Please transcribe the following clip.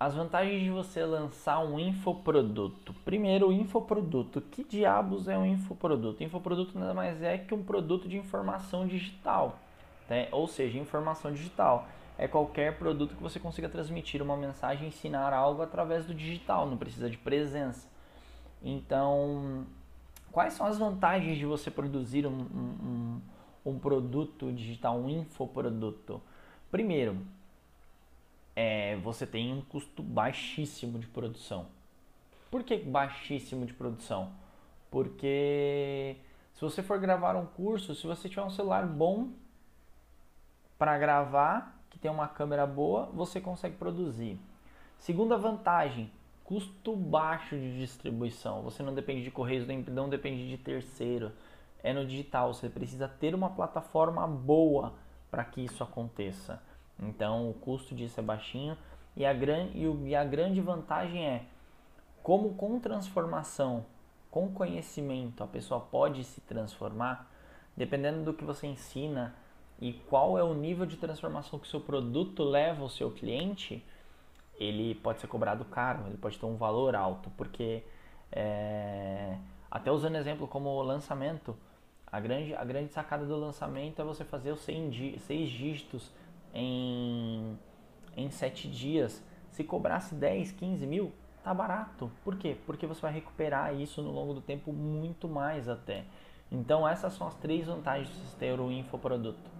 as vantagens de você lançar um infoproduto. Primeiro, o infoproduto. Que diabos é um infoproduto? Infoproduto nada mais é que um produto de informação digital, né? ou seja, informação digital. É qualquer produto que você consiga transmitir uma mensagem, ensinar algo através do digital, não precisa de presença. Então, quais são as vantagens de você produzir um, um, um produto digital, um infoproduto? Primeiro, você tem um custo baixíssimo de produção. Por que baixíssimo de produção? Porque se você for gravar um curso, se você tiver um celular bom para gravar, que tem uma câmera boa, você consegue produzir. Segunda vantagem, custo baixo de distribuição. Você não depende de correios, não depende de terceiro. É no digital, você precisa ter uma plataforma boa para que isso aconteça. Então o custo disso é baixinho. E a, gran, e, o, e a grande vantagem é como com transformação, com conhecimento, a pessoa pode se transformar, dependendo do que você ensina e qual é o nível de transformação que o seu produto leva ao seu cliente, ele pode ser cobrado caro, ele pode ter um valor alto, porque é, até usando exemplo como lançamento, a grande, a grande sacada do lançamento é você fazer os seis dígitos em, em 7 dias, se cobrasse 10, 15 mil, tá barato. Por quê? Porque você vai recuperar isso no longo do tempo muito mais até. Então essas são as três vantagens de ter o infoproduto.